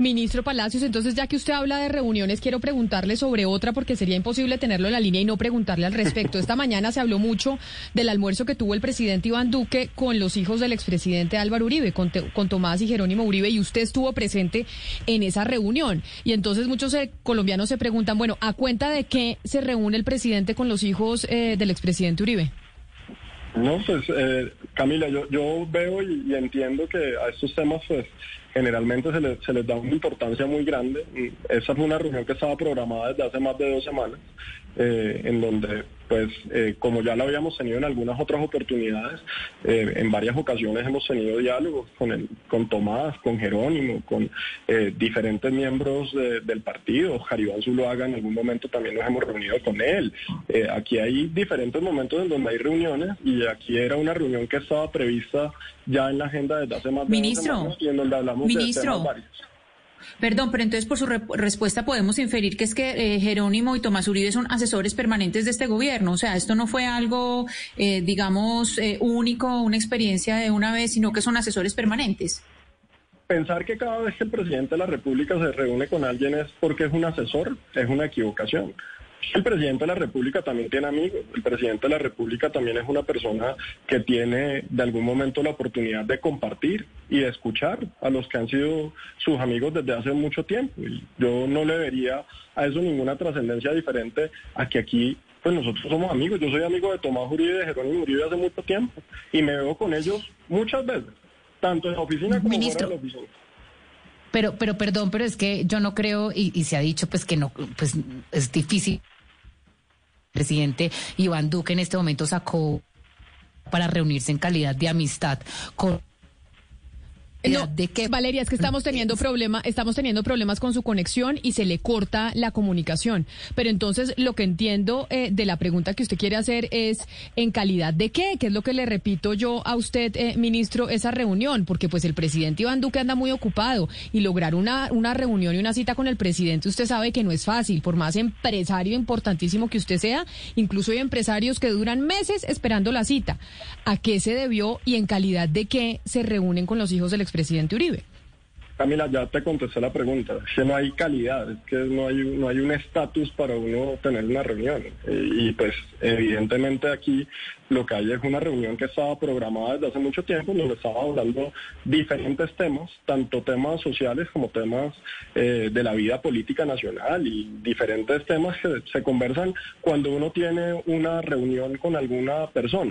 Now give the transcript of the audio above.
Ministro Palacios, entonces ya que usted habla de reuniones, quiero preguntarle sobre otra porque sería imposible tenerlo en la línea y no preguntarle al respecto. Esta mañana se habló mucho del almuerzo que tuvo el presidente Iván Duque con los hijos del expresidente Álvaro Uribe, con, con Tomás y Jerónimo Uribe, y usted estuvo presente en esa reunión. Y entonces muchos eh, colombianos se preguntan, bueno, ¿a cuenta de qué se reúne el presidente con los hijos eh, del expresidente Uribe? No, pues eh, Camila, yo, yo veo y, entiendo que a estos temas pues generalmente se les, se les da una importancia muy grande. Esa fue una reunión que estaba programada desde hace más de dos semanas, eh, en donde pues eh, como ya lo habíamos tenido en algunas otras oportunidades, eh, en varias ocasiones hemos tenido diálogos con, el, con Tomás, con Jerónimo, con eh, diferentes miembros del partido, Jaribán Zuluaga en algún momento también nos hemos reunido con él. aquí hay diferentes momentos en donde hay reuniones y aquí era una reunión que estaba prevista ya en la agenda desde hace más de Ministro, semanas y en donde hablamos Ministro. de temas varios. Perdón, pero entonces por su respuesta podemos inferir que es que eh, Jerónimo y Tomás Uribe son asesores permanentes de este gobierno. O sea, esto no fue algo, eh, digamos, eh, único, una experiencia de una vez, sino que son asesores permanentes. Pensar que cada vez que el presidente de la República se reúne con alguien es porque es un asesor, es una equivocación. El presidente de la República también tiene amigos. El presidente de la República también es una persona que tiene de algún momento la oportunidad de compartir y de escuchar a los que han sido sus amigos desde hace mucho tiempo. Y yo no le vería a eso ninguna trascendencia diferente a que aquí pues nosotros somos amigos. Yo soy amigo de Tomás Uribe y de Jerónimo Uribe hace mucho tiempo y me veo con ellos muchas veces, tanto en la oficina como fuera de la oficina. Pero, pero perdón, pero es que yo no creo, y, y se ha dicho pues que no, pues es difícil. El presidente Iván Duque en este momento sacó para reunirse en calidad de amistad con no, ¿De qué? Valeria, es que estamos teniendo problema, estamos teniendo problemas con su conexión y se le corta la comunicación. Pero entonces lo que entiendo eh, de la pregunta que usted quiere hacer es en calidad de qué, que es lo que le repito yo a usted, eh, ministro, esa reunión, porque pues el presidente Iván Duque anda muy ocupado y lograr una, una reunión y una cita con el presidente, usted sabe que no es fácil, por más empresario importantísimo que usted sea, incluso hay empresarios que duran meses esperando la cita. ¿A qué se debió y en calidad de qué se reúnen con los hijos del presidente Uribe. Camila, ya te contesté la pregunta. Es que no hay calidad, es que no hay, no hay un estatus para uno tener una reunión. Eh, y pues evidentemente aquí lo que hay es una reunión que estaba programada desde hace mucho tiempo, donde estaba hablando diferentes temas, tanto temas sociales como temas eh, de la vida política nacional y diferentes temas que se conversan cuando uno tiene una reunión con alguna persona.